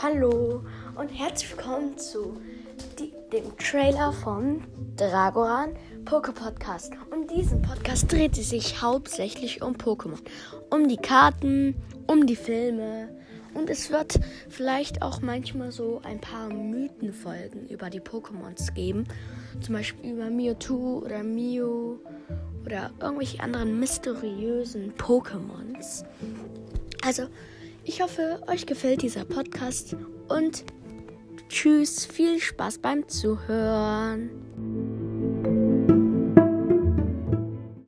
Hallo und herzlich willkommen zu die, dem Trailer von Dragoran Poke Podcast. Und diesen Podcast dreht sich hauptsächlich um Pokémon, um die Karten, um die Filme und es wird vielleicht auch manchmal so ein paar Mythenfolgen über die Pokémons geben, zum Beispiel über Mewtwo oder Mew oder irgendwelche anderen mysteriösen Pokémons. Also ich hoffe, euch gefällt dieser Podcast und tschüss, viel Spaß beim Zuhören.